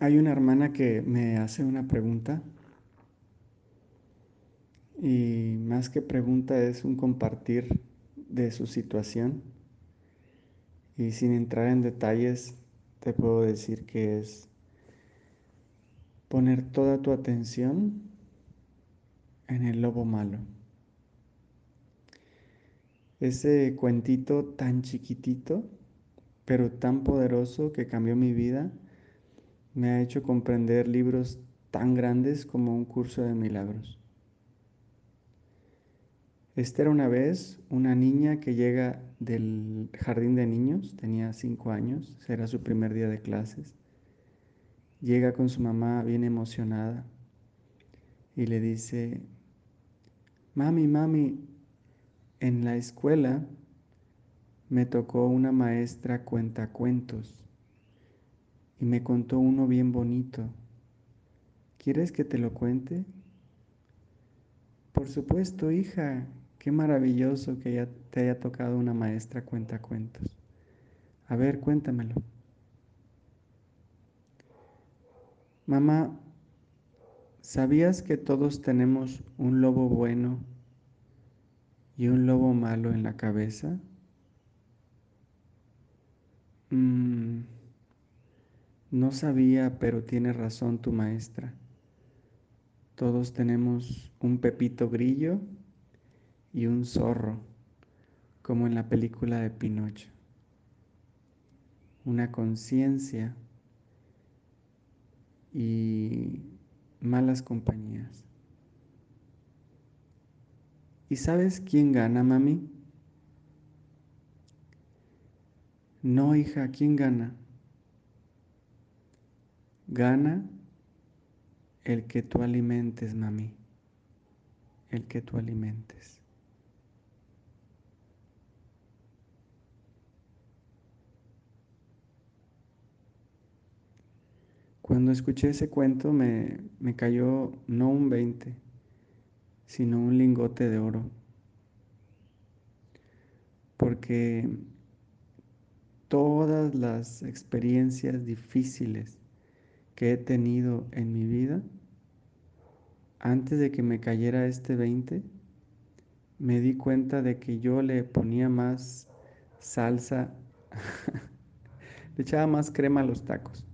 Hay una hermana que me hace una pregunta y más que pregunta es un compartir de su situación y sin entrar en detalles te puedo decir que es poner toda tu atención en el lobo malo. Ese cuentito tan chiquitito, pero tan poderoso que cambió mi vida, me ha hecho comprender libros tan grandes como un curso de milagros. Esta era una vez una niña que llega del jardín de niños, tenía cinco años, era su primer día de clases. Llega con su mamá bien emocionada y le dice, mami, mami, en la escuela me tocó una maestra cuentacuentos y me contó uno bien bonito. ¿Quieres que te lo cuente? Por supuesto, hija, Qué maravilloso que ya te haya tocado una maestra cuenta cuentos. A ver, cuéntamelo. Mamá, ¿sabías que todos tenemos un lobo bueno y un lobo malo en la cabeza? Mm, no sabía, pero tiene razón tu maestra. Todos tenemos un pepito grillo y un zorro, como en la película de Pinocho. Una conciencia y malas compañías. ¿Y sabes quién gana, mami? No, hija, ¿quién gana? Gana el que tú alimentes, mami. El que tú alimentes. Cuando escuché ese cuento me, me cayó no un 20, sino un lingote de oro. Porque todas las experiencias difíciles que he tenido en mi vida, antes de que me cayera este 20, me di cuenta de que yo le ponía más salsa, le echaba más crema a los tacos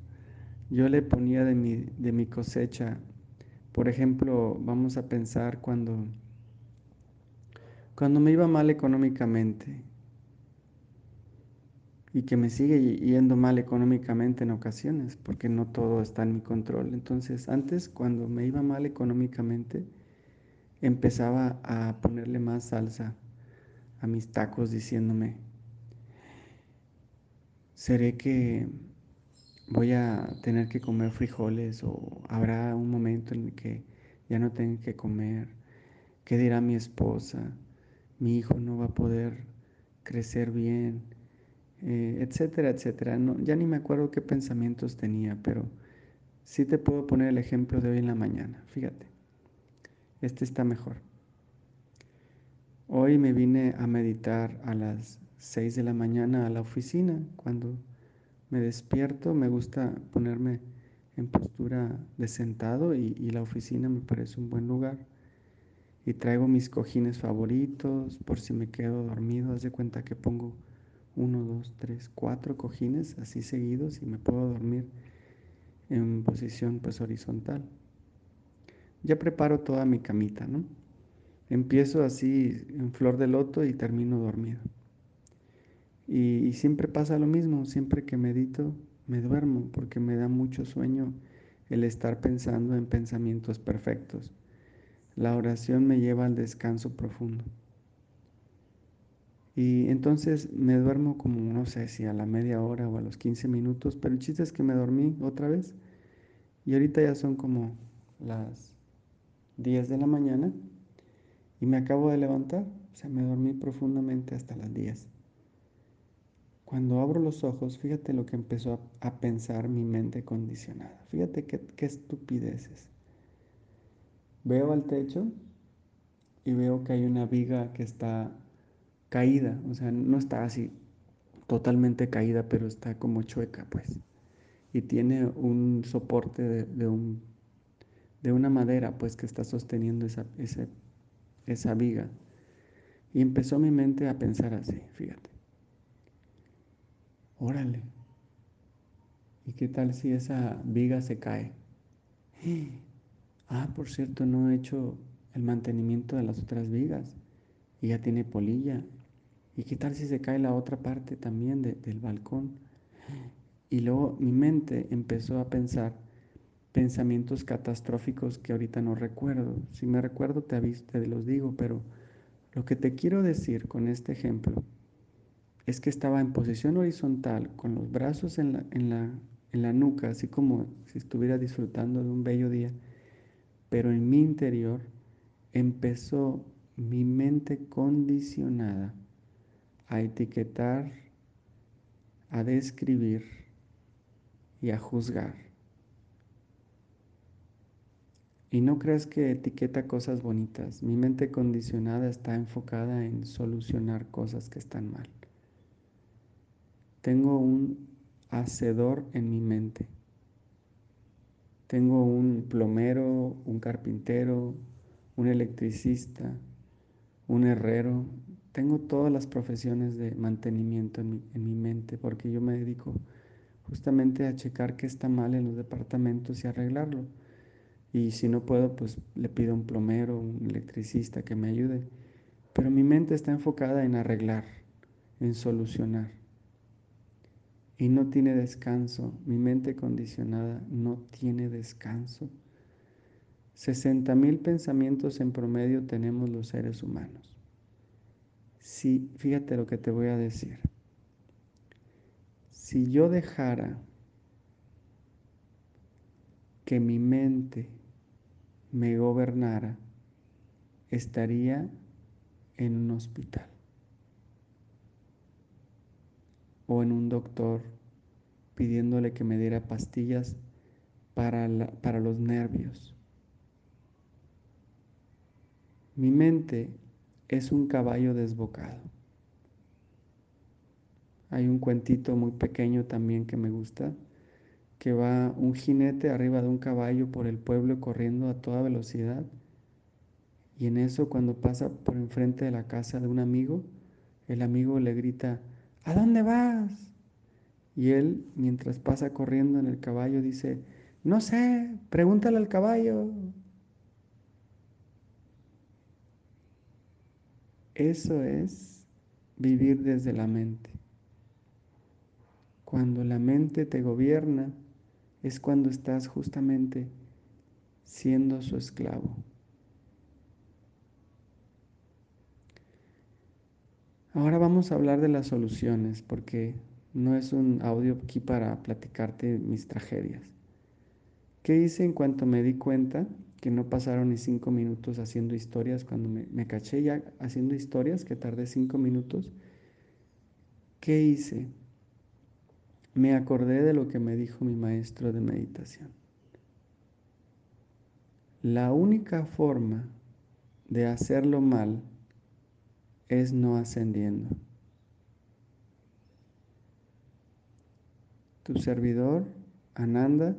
yo le ponía de mi, de mi cosecha. Por ejemplo, vamos a pensar cuando, cuando me iba mal económicamente y que me sigue yendo mal económicamente en ocasiones, porque no todo está en mi control. Entonces, antes, cuando me iba mal económicamente, empezaba a ponerle más salsa a mis tacos diciéndome, ¿seré que voy a tener que comer frijoles o habrá un momento en el que ya no tenga que comer, qué dirá mi esposa, mi hijo no va a poder crecer bien, eh, etcétera, etcétera. No, ya ni me acuerdo qué pensamientos tenía, pero sí te puedo poner el ejemplo de hoy en la mañana. Fíjate, este está mejor. Hoy me vine a meditar a las 6 de la mañana a la oficina cuando me despierto, me gusta ponerme en postura de sentado y, la oficina me parece un buen lugar. Y traigo mis cojines favoritos por si me quedo dormido. Haz de cuenta que pongo uno, dos, tres, cuatro cojines así seguidos y me puedo dormir en posición pues horizontal. Ya preparo toda mi camita, ¿no? Empiezo así en flor de loto y termino dormido. Y, siempre pasa lo mismo, siempre que medito me duermo porque me da mucho sueño el estar pensando en pensamientos perfectos. La oración me lleva al descanso profundo. Y entonces me duermo como, no sé si a la media hora o a los 15 minutos, pero el chiste es que me dormí otra vez. Y ahorita ya son como las 10 de la mañana y me acabo de levantar. O sea, me dormí profundamente hasta las 10. Cuando abro los ojos, fíjate lo que empezó a, pensar mi mente condicionada. Fíjate qué, qué estupideces. Veo al techo y veo que hay una viga que está caída, o sea, no está así totalmente caída, pero está como chueca, pues. y tiene un soporte de, un, de una madera pues que está sosteniendo esa, esa, esa viga. Y empezó mi mente a pensar así, fíjate. Órale. ¿Y qué tal si esa viga se cae? Ah, por cierto, no he hecho el mantenimiento de las otras vigas y ya tiene polilla. ¿Y qué tal si se cae la otra parte también del balcón? Y luego mi mente empezó a pensar pensamientos catastróficos que ahorita no recuerdo. Si me recuerdo te, aviso, te los digo, pero lo que te quiero decir con este ejemplo es que estaba en posición horizontal, con los brazos en la, en la, en la nuca, así como si estuviera disfrutando de un bello día, pero en mi interior empezó mi mente condicionada a etiquetar, a describir y a juzgar. Y no creas que etiqueta cosas bonitas. Mi mente condicionada está enfocada en solucionar cosas que están mal. Tengo un hacedor en mi mente. Tengo un plomero, un carpintero, un electricista, un herrero. Tengo todas las profesiones de mantenimiento en mi, mente porque yo me dedico justamente a checar qué está mal en los departamentos y arreglarlo. Y si no puedo, pues le pido a un plomero, un electricista que me ayude. Pero mi mente está enfocada en arreglar, en solucionar. Y no tiene descanso. Mi mente condicionada no tiene descanso. 60 mil pensamientos en promedio tenemos los seres humanos. Si, fíjate lo que te voy a decir. Si yo dejara que mi mente me gobernara, estaría en un hospital o en un doctor pidiéndole que me diera pastillas para, para los nervios. Mi mente es un caballo desbocado. Hay un cuentito muy pequeño también que me gusta, que va un jinete arriba de un caballo por el pueblo corriendo a toda velocidad. Y en eso cuando pasa por enfrente de la casa de un amigo, el amigo le grita, ¿a dónde vas? Y él, mientras pasa corriendo en el caballo, dice, no sé, pregúntale al caballo. Eso es vivir desde la mente. Cuando la mente te gobierna, es cuando estás justamente siendo su esclavo. Ahora vamos a hablar de las soluciones, porque no es un audio aquí para platicarte mis tragedias. ¿Qué hice en cuanto me di cuenta que no pasaron ni cinco minutos haciendo historias? Cuando me, me caché ya haciendo historias, que tardé cinco minutos. ¿Qué hice? me acordé de lo que me dijo mi maestro de meditación. La única forma de hacerlo mal es no ascendiendo. Tu servidor, Ananda,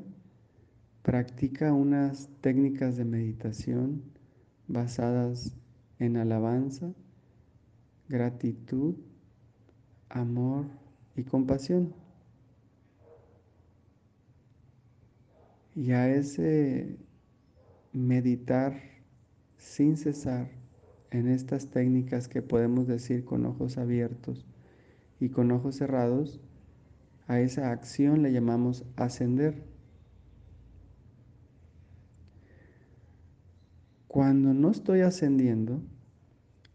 practica unas técnicas de meditación basadas en alabanza, gratitud, amor y compasión. Y a ese meditar sin cesar en estas técnicas que podemos decir con ojos abiertos y con ojos cerrados, a esa acción le llamamos ascender. Cuando no estoy ascendiendo,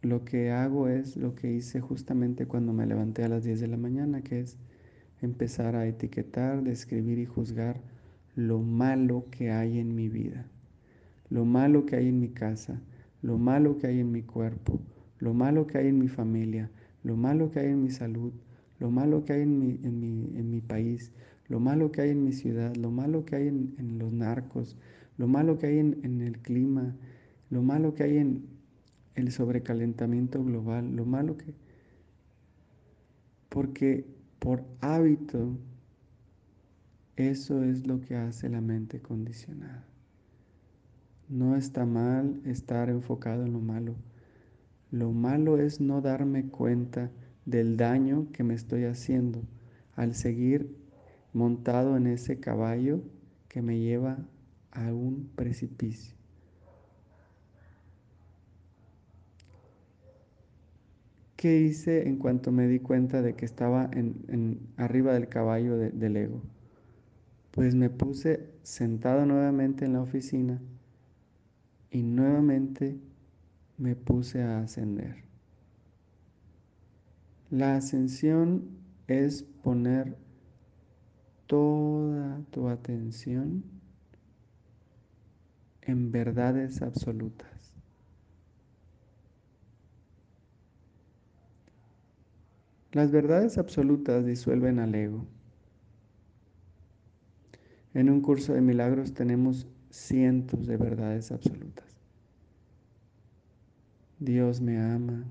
lo que hago es lo que hice justamente cuando me levanté a las 10 de la mañana, que es empezar a etiquetar, describir y juzgar lo malo que hay en mi vida, lo malo que hay en mi casa, lo malo que hay en mi cuerpo, lo malo que hay en mi familia, lo malo que hay en mi salud, lo malo que hay en mi, en mi, país, lo malo que hay en mi ciudad, lo malo que hay en, los narcos, lo malo que hay en, en el clima, lo malo que hay en el sobrecalentamiento global, lo malo que... Porque por hábito Eso es lo que hace la mente condicionada. No está mal estar enfocado en lo malo. Lo malo es no darme cuenta del daño que me estoy haciendo al seguir montado en ese caballo que me lleva a un precipicio. ¿Qué hice en cuanto me di cuenta de que estaba en, arriba del caballo del ego? Pues me puse sentado nuevamente en la oficina y nuevamente me puse a ascender. La ascensión es poner toda tu atención en verdades absolutas. Las verdades absolutas disuelven al ego. En un curso de milagros tenemos cientos de verdades absolutas. Dios me ama,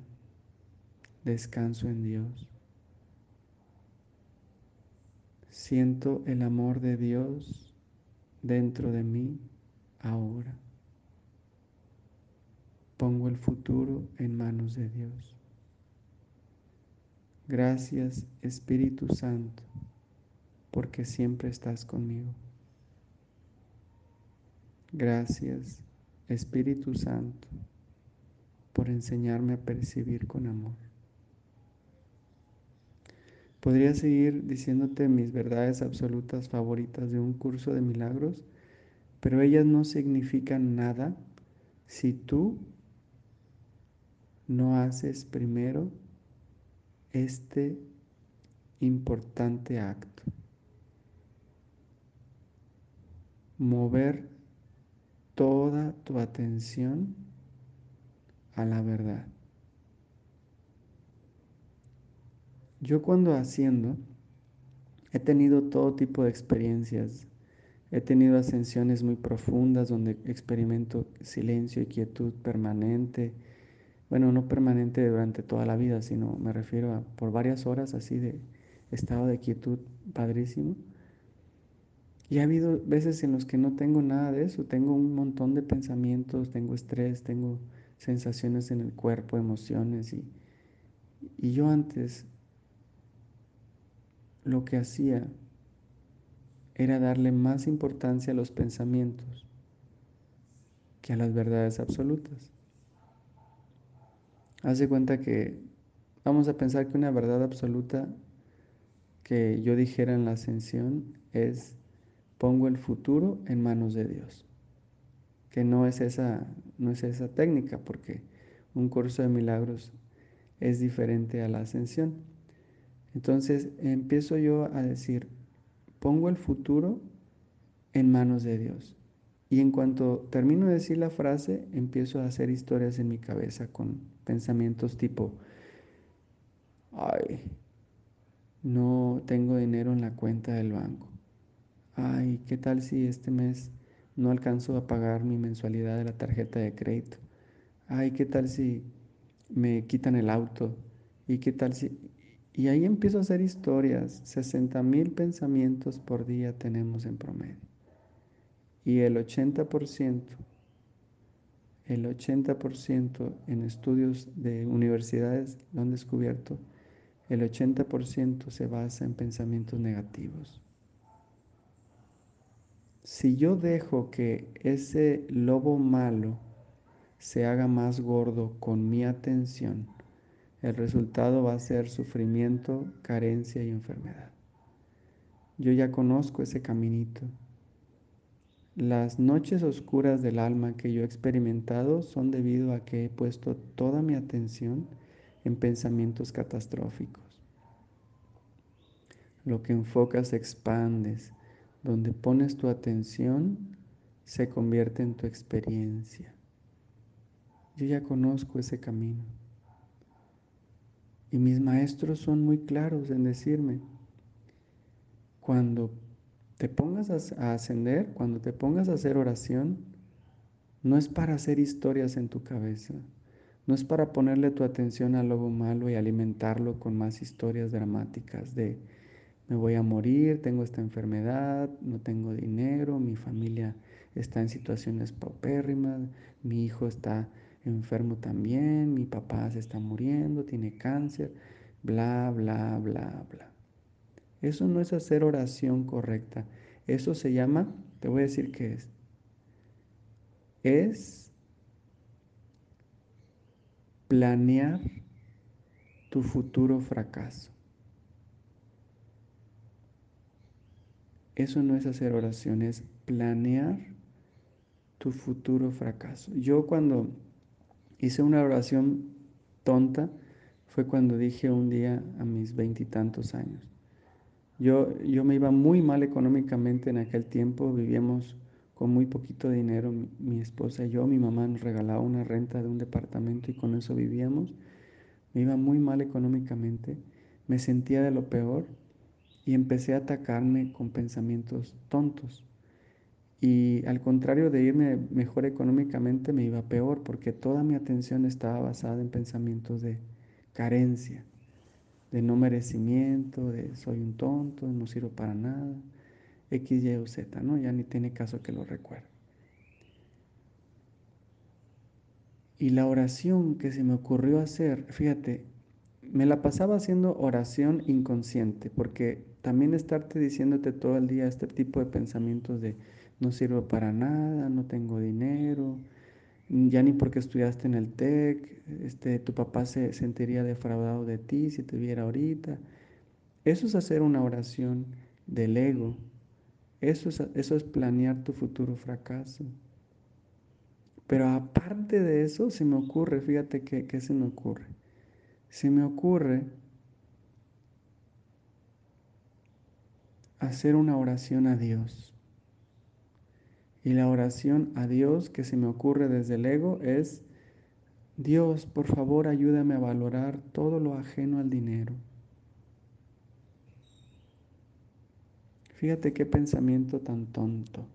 descanso en Dios. Siento el amor de Dios dentro de mí ahora. Pongo el futuro en manos de Dios. Gracias Espíritu Santo, porque siempre estás conmigo. Gracias Espíritu Santo, por enseñarme a percibir con amor. Podría seguir diciéndote mis verdades absolutas favoritas de un curso de milagros, pero ellas no significan nada si tú no haces primero este importante acto. Mover toda tu atención a la verdad. Yo cuando haciendo he tenido todo tipo de experiencias. He tenido ascensiones muy profundas donde experimento silencio y quietud permanente bueno, no permanente durante toda la vida, sino me refiero a por varias horas así de estado de quietud padrísimo. Y ha habido veces en los que no tengo nada de eso, tengo un montón de pensamientos, tengo estrés, tengo sensaciones en el cuerpo, emociones y, y yo antes lo que hacía era darle más importancia a los pensamientos que a las verdades absolutas. Haz de cuenta que vamos a pensar que una verdad absoluta que yo dijera en la ascensión es pongo el futuro en manos de Dios. Que no es esa, no es esa técnica, porque un curso de milagros es diferente a la ascensión. Entonces empiezo yo a decir, pongo el futuro en manos de Dios. Y en cuanto termino de decir la frase, empiezo a hacer historias en mi cabeza con pensamientos tipo, ay, no tengo dinero en la cuenta del banco. Ay, ¿qué tal si este mes no alcanzo a pagar mi mensualidad de la tarjeta de crédito? Ay, ¿qué tal si me quitan el auto? ¿Y qué tal si... Y ahí empiezo a hacer historias. 60 mil pensamientos por día tenemos en promedio. Y el 80% el 80% en estudios de universidades lo han descubierto, el 80% se basa en pensamientos negativos. Si yo dejo que ese lobo malo se haga más gordo con mi atención, el resultado va a ser sufrimiento, carencia y enfermedad. Yo ya conozco ese caminito las noches oscuras del alma que yo he experimentado son debido a que he puesto toda mi atención en pensamientos catastróficos. Lo que enfocas expandes, donde pones tu atención se convierte en tu experiencia. Yo ya conozco ese camino. Y mis maestros son muy claros en decirme, cuando te pongas a, ascender, cuando te pongas a hacer oración, no es para hacer historias en tu cabeza, no es para ponerle tu atención al lobo malo y alimentarlo con más historias dramáticas de me voy a morir, tengo esta enfermedad, no tengo dinero, mi familia está en situaciones paupérrimas, mi hijo está enfermo también, mi papá se está muriendo, tiene cáncer, bla, bla, bla, bla. Eso no es hacer oración correcta. Eso se llama, te voy a decir qué es. Es planear tu futuro fracaso. Eso no es hacer oración, es planear tu futuro fracaso. Yo cuando hice una oración tonta fue cuando dije un día a mis veintitantos años. Yo, yo me iba muy mal económicamente en aquel tiempo, vivíamos con muy poquito dinero, mi, mi, esposa y yo, mi mamá nos regalaba una renta de un departamento y con eso vivíamos. Me iba muy mal económicamente, me sentía de lo peor y empecé a atacarme con pensamientos tontos. Y al contrario de irme mejor económicamente, me iba peor porque toda mi atención estaba basada en pensamientos de carencia, de no merecimiento, de soy un tonto, no sirvo para nada, X, Y o Z, ¿no? Ya ni tiene caso que lo recuerde. Y la oración que se me ocurrió hacer, fíjate, me la pasaba haciendo oración inconsciente, porque también estarte diciéndote todo el día este tipo de pensamientos de no sirvo para nada, no tengo dinero, ya ni porque estudiaste en el TEC, este, tu papá se sentiría defraudado de ti si te viera ahorita. Eso es hacer una oración del ego. Eso es, eso es planear tu futuro fracaso. Pero aparte de eso, se me ocurre, fíjate qué que se me ocurre se me ocurre hacer una oración a Dios. Y la oración a Dios que se me ocurre desde el ego es, Dios, por favor, ayúdame a valorar todo lo ajeno al dinero. Fíjate qué pensamiento tan tonto.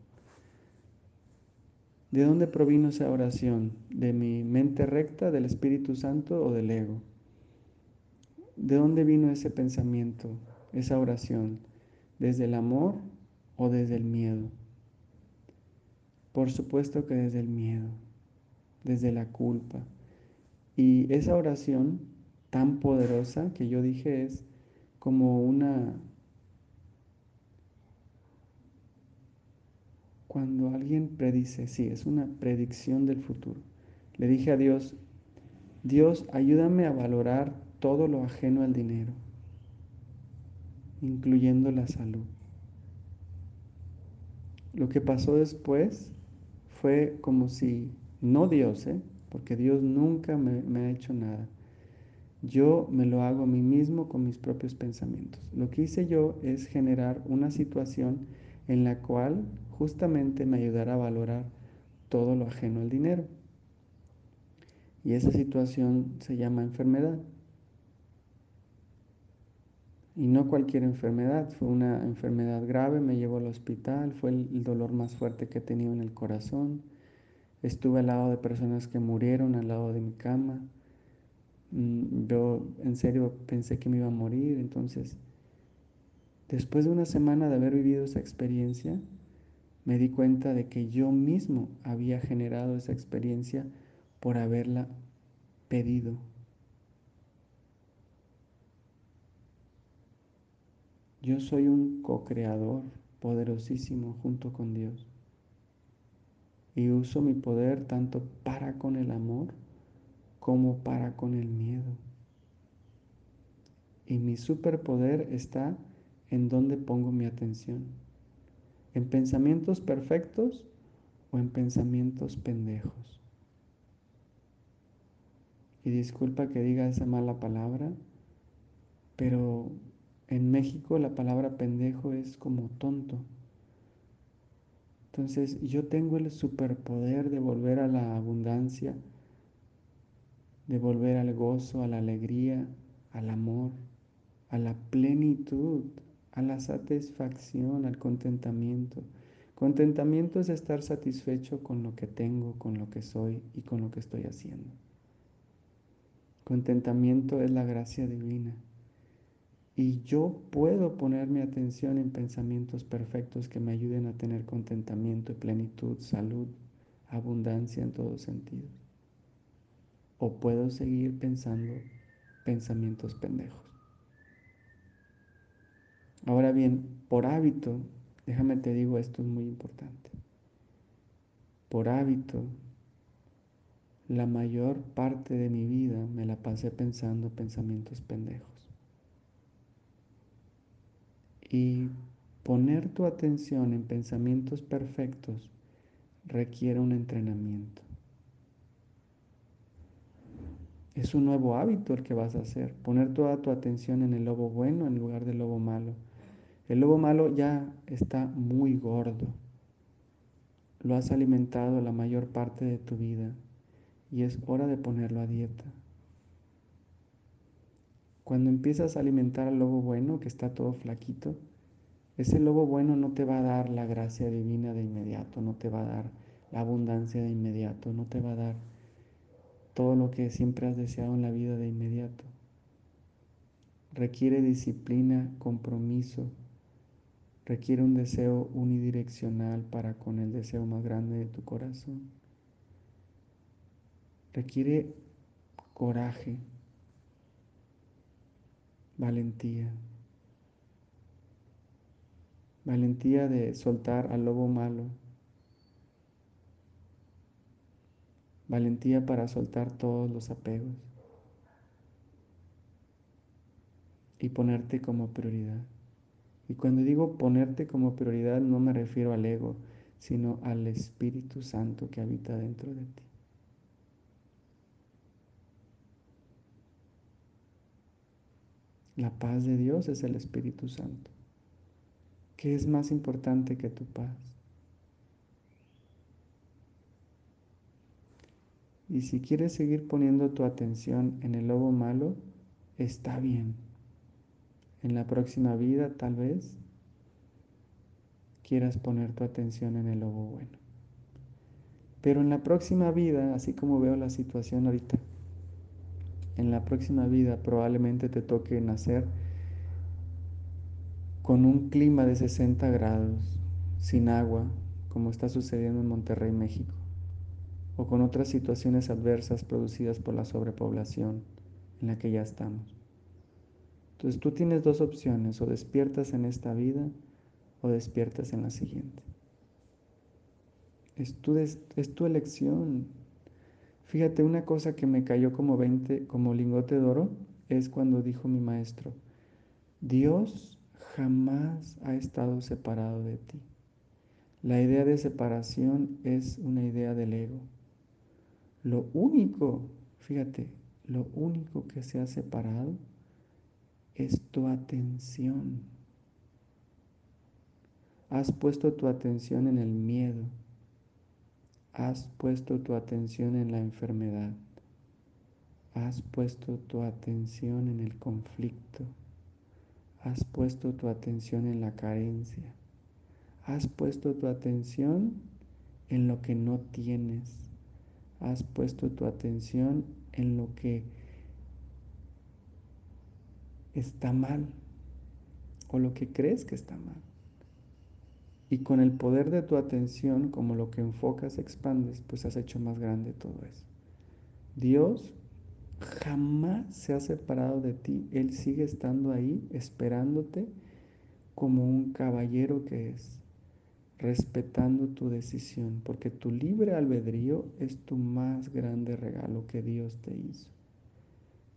¿De dónde provino esa oración? ¿De mi mente recta, del Espíritu Santo o del ego? ¿De dónde vino ese pensamiento, esa oración? ¿Desde el amor o desde el miedo? Por supuesto que desde el miedo, desde la culpa. Y esa oración tan poderosa que yo dije es como una... Cuando alguien predice, sí, es una predicción del futuro. Le dije a Dios, Dios, ayúdame a valorar todo lo ajeno al dinero, incluyendo la salud. Lo que pasó después fue como si, no Dios, ¿eh? porque Dios nunca me, me ha hecho nada. Yo me lo hago a mí mismo con mis propios pensamientos. Lo que hice yo es generar una situación en la cual justamente me ayudará a valorar todo lo ajeno al dinero. Y esa situación se llama enfermedad. Y no cualquier enfermedad, fue una enfermedad grave, me llevó al hospital, fue el dolor más fuerte que he tenido en el corazón. Estuve al lado de personas que murieron al lado de mi cama. Mm, yo en serio pensé que me iba a morir, entonces después de una semana de haber vivido esa experiencia, me di cuenta de que yo mismo había generado esa experiencia por haberla pedido. Yo soy un co-creador poderosísimo junto con Dios. Y uso mi poder tanto para con el amor como para con el miedo. Y mi superpoder está en donde pongo mi atención. En pensamientos perfectos o en pensamientos pendejos. Y disculpa que diga esa mala palabra, pero en México la palabra pendejo es como tonto. Entonces yo tengo el superpoder de volver a la abundancia, de volver al gozo, a la alegría, al amor, a la plenitud, a la satisfacción, al contentamiento. Contentamiento es estar satisfecho con lo que tengo, con lo que soy y con lo que estoy haciendo. Contentamiento es la gracia divina. Y yo puedo poner mi atención en pensamientos perfectos que me ayuden a tener contentamiento, plenitud, salud, abundancia en todos sentidos. O puedo seguir pensando pensamientos pendejos. Ahora bien, por hábito, déjame te digo, esto es muy importante. Por hábito, la mayor parte de mi vida me la pasé pensando pensamientos pendejos. Y poner tu atención en pensamientos perfectos requiere un entrenamiento. Es un nuevo hábito el que vas a hacer, poner toda tu atención en el lobo bueno en lugar del lobo malo. El lobo malo ya está muy gordo. Lo has alimentado la mayor parte de tu vida y es hora de ponerlo a dieta. Cuando empiezas a alimentar al lobo bueno, que está todo flaquito, ese lobo bueno no te va a dar la gracia divina de inmediato, no te va a dar la abundancia de inmediato, no te va a dar todo lo que siempre has deseado en la vida de inmediato. Requiere disciplina, compromiso, requiere un deseo unidireccional para con el deseo más grande de tu corazón. Requiere coraje, valentía. Valentía de soltar al lobo malo. Valentía para soltar todos los apegos. Y ponerte como prioridad. Y cuando digo ponerte como prioridad no me refiero al ego, sino al Espíritu Santo que habita dentro de ti. La paz de Dios es el Espíritu Santo. ¿Qué es más importante que tu paz? Y si quieres seguir poniendo tu atención en el lobo malo, está bien. En la próxima vida tal vez quieras poner tu atención en el lobo bueno. Pero en la próxima vida, así como veo la situación ahorita, en la próxima vida probablemente te toque nacer con un clima de 60 grados, sin agua, como está sucediendo en Monterrey, México, o con otras situaciones adversas producidas por la sobrepoblación en la que ya estamos. Entonces tú tienes dos opciones, o despiertas en esta vida o despiertas en la siguiente. Es tu, es tu elección. Fíjate, una cosa que me cayó como 20, como lingote de oro, es cuando dijo mi maestro, Dios jamás ha estado separado de ti. La idea de separación es una idea del ego. Lo único, fíjate, lo único que se ha separado es tu atención. Has puesto tu atención en el miedo, Has puesto tu atención en la enfermedad. Has puesto tu atención en el conflicto. Has puesto tu atención en la carencia. Has puesto tu atención en lo que no tienes. Has puesto tu atención en lo que está mal o lo que crees que está mal. Y con el poder de tu atención, como lo que enfocas, expandes, pues has hecho más grande todo eso. Dios jamás se ha separado de ti. Él sigue estando ahí, esperándote como un caballero que es, respetando tu decisión, porque tu libre albedrío es tu más grande regalo que Dios te hizo.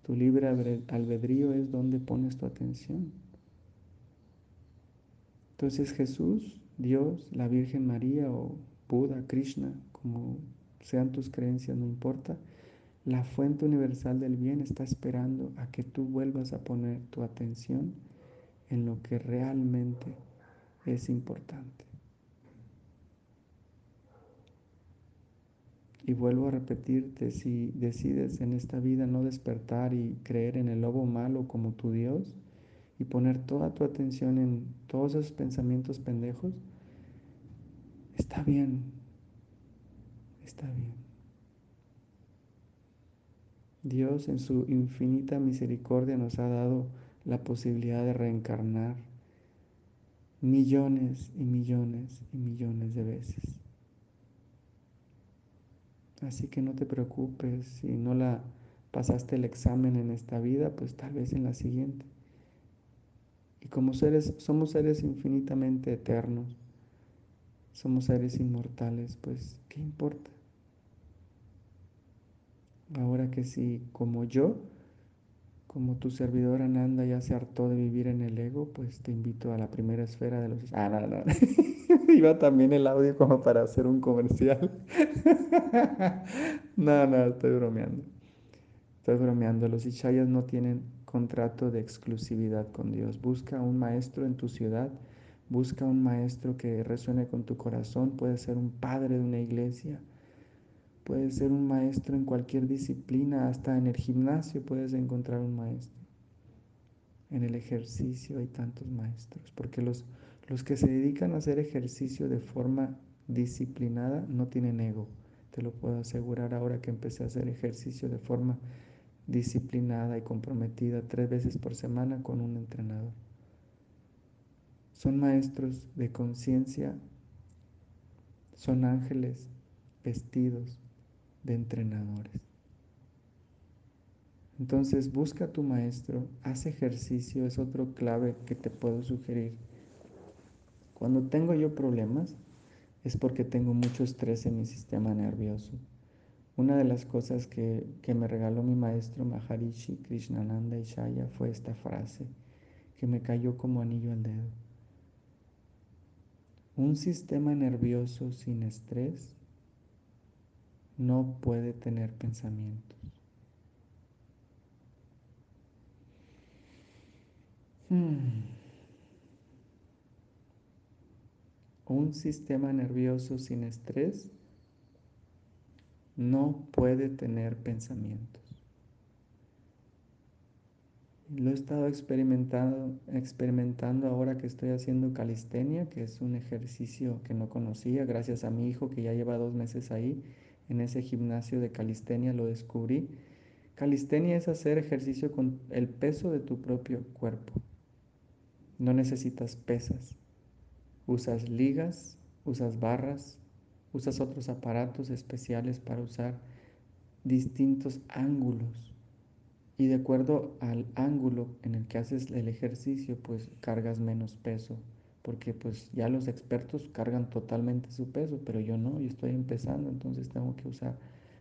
Tu libre albedrío es donde pones tu atención. Entonces Jesús Dios, la Virgen María o Buda, Krishna, como sean tus creencias, no importa, la fuente universal del bien está esperando a que tú vuelvas a poner tu atención en lo que realmente es importante. Y vuelvo a repetirte, si decides en esta vida no despertar y creer en el lobo malo como tu Dios, y poner toda tu atención en todos esos pensamientos pendejos, está bien, está bien. Dios en su infinita misericordia nos ha dado la posibilidad de reencarnar millones y millones y millones de veces. Así que no te preocupes si no la pasaste el examen en esta vida, pues tal vez en la siguiente. Y como seres, somos seres infinitamente eternos, somos seres inmortales, pues ¿qué importa? Ahora que si como yo, como tu servidor Ananda ya se hartó de vivir en el ego, pues te invito a la primera esfera de los... Ah, no, no. Iba también el audio como para hacer un comercial. no, no, estoy bromeando. Estoy bromeando. Los Ishayas no tienen contrato de exclusividad con Dios. Busca un maestro en tu ciudad. Busca un maestro que resuene con tu corazón. Puede ser un padre de una iglesia Puedes ser un maestro en cualquier disciplina, hasta en el gimnasio puedes encontrar un maestro. En el ejercicio hay tantos maestros, porque los, los que se dedican a hacer ejercicio de forma disciplinada no tienen ego. Te lo puedo asegurar ahora que empecé a hacer ejercicio de forma disciplinada y comprometida tres veces por semana con un entrenador. Son maestros de conciencia, son ángeles vestidos de entrenadores. Entonces busca a tu maestro, haz ejercicio, es otro clave que te puedo sugerir. Cuando tengo yo problemas es porque tengo mucho estrés en mi sistema nervioso. Una de las cosas que, que me regaló mi maestro Maharishi Krishnananda Ishaya fue esta frase que me cayó como anillo al dedo. Un sistema nervioso sin estrés no puede tener pensamientos. Hmm. Un sistema nervioso sin estrés no puede tener pensamientos. Lo he estado experimentando, experimentando ahora que estoy haciendo calistenia, que es un ejercicio que no conocía, gracias a mi hijo que ya lleva dos meses ahí en ese gimnasio de calistenia lo descubrí. Calistenia es hacer ejercicio con el peso de tu propio cuerpo. No necesitas pesas. Usas ligas, usas barras, usas otros aparatos especiales para usar distintos ángulos. Y de acuerdo al ángulo en el que haces el ejercicio, pues cargas menos peso porque pues ya los expertos cargan totalmente su peso, pero yo no, yo estoy empezando, entonces tengo que usar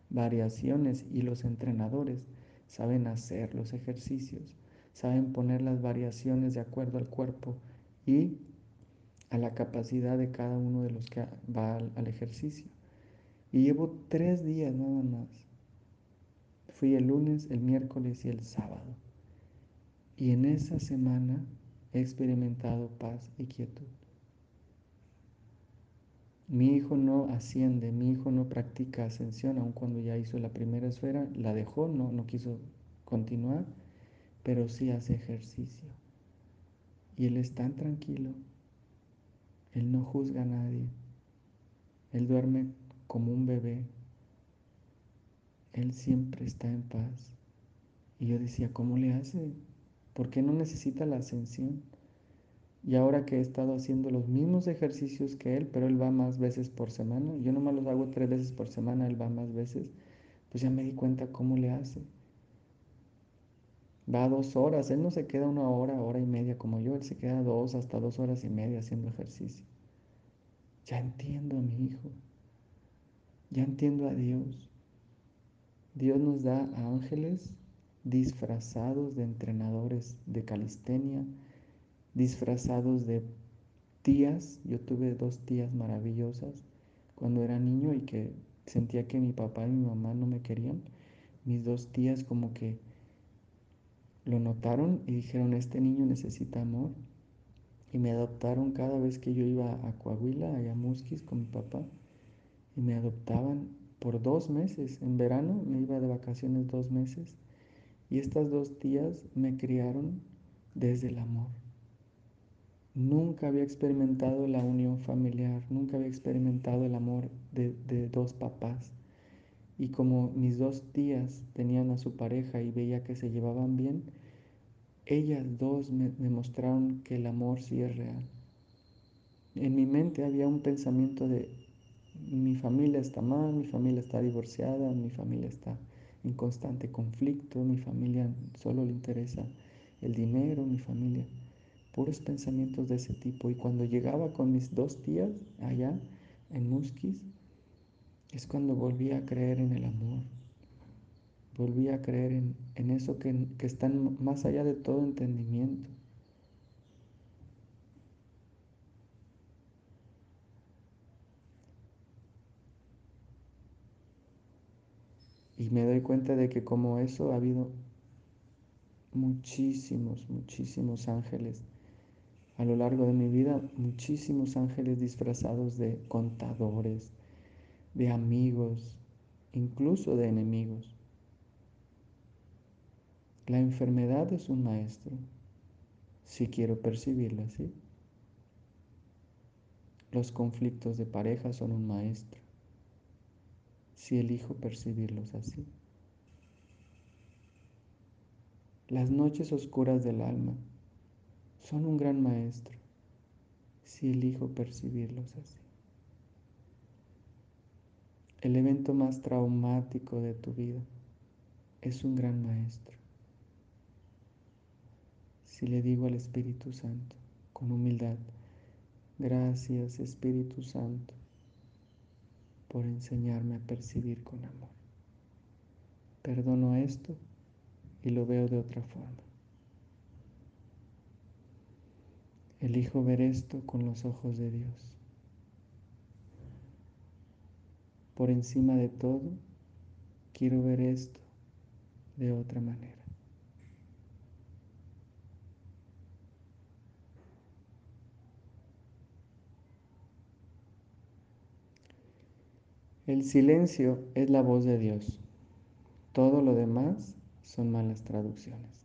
variaciones y los entrenadores saben hacer los ejercicios, saben poner las variaciones de acuerdo al cuerpo y a la capacidad de cada uno de los que va al, ejercicio. Y llevo tres días nada más. Fui el lunes, el miércoles y el sábado. Y en esa semana he experimentado paz y quietud. Mi hijo no asciende, mi hijo no practica ascensión, aun cuando ya hizo la primera esfera, la dejó, no, no quiso continuar, pero sí hace ejercicio. Y él es tan tranquilo, él no juzga a nadie, él duerme como un bebé, él siempre está en paz. Y yo decía, ¿cómo le hace? ¿Por qué no necesita la ascensión? Y ahora que he estado haciendo los mismos ejercicios que él, pero él va más veces por semana, yo nomás los hago tres veces por semana, él va más veces, pues ya me di cuenta cómo le hace. Va dos horas, él no se queda una hora, hora y media como yo, él se queda dos hasta dos horas y media haciendo ejercicio. Ya entiendo a mi hijo, ya entiendo a Dios. Dios nos da ángeles disfrazados de entrenadores de calistenia, disfrazados de tías. Yo tuve dos tías maravillosas cuando era niño y que sentía que mi papá y mi mamá no me querían. Mis dos tías como que lo notaron y dijeron, este niño necesita amor. Y me adoptaron cada vez que yo iba a Coahuila, a Musquis con mi papá. Y me adoptaban por dos meses. En verano me iba de vacaciones dos meses. Y estas dos tías me criaron desde el amor. Nunca había experimentado la unión familiar, nunca había experimentado el amor de, de, dos papás. Y como mis dos tías tenían a su pareja y veía que se llevaban bien, ellas dos me demostraron que el amor sí es real. En mi mente había un pensamiento de mi familia está mal, mi familia está divorciada, mi familia está en constante conflicto, mi familia solo le interesa el dinero, mi familia, puros pensamientos de ese tipo. Y cuando llegaba con mis dos tías allá en Musquis, es cuando volví a creer en el amor, volví a creer en, eso que, que está más allá de todo entendimiento. Y me doy cuenta de que como eso ha habido muchísimos, muchísimos ángeles. A lo largo de mi vida, muchísimos ángeles disfrazados de contadores, de amigos, incluso de enemigos. La enfermedad es un maestro, si quiero percibirlo así. Los conflictos de pareja son un maestro, si elijo percibirlos así. Las noches oscuras del alma son un gran maestro, si elijo percibirlos así. El evento más traumático de tu vida es un gran maestro. Si le digo al Espíritu Santo con humildad, gracias Espíritu Santo por enseñarme a percibir con amor. Perdono esto y lo veo de otra forma. Elijo ver esto con los ojos de Dios. Por encima de todo, quiero ver esto de otra manera. El silencio es la voz de Dios. Todo lo demás son malas traducciones.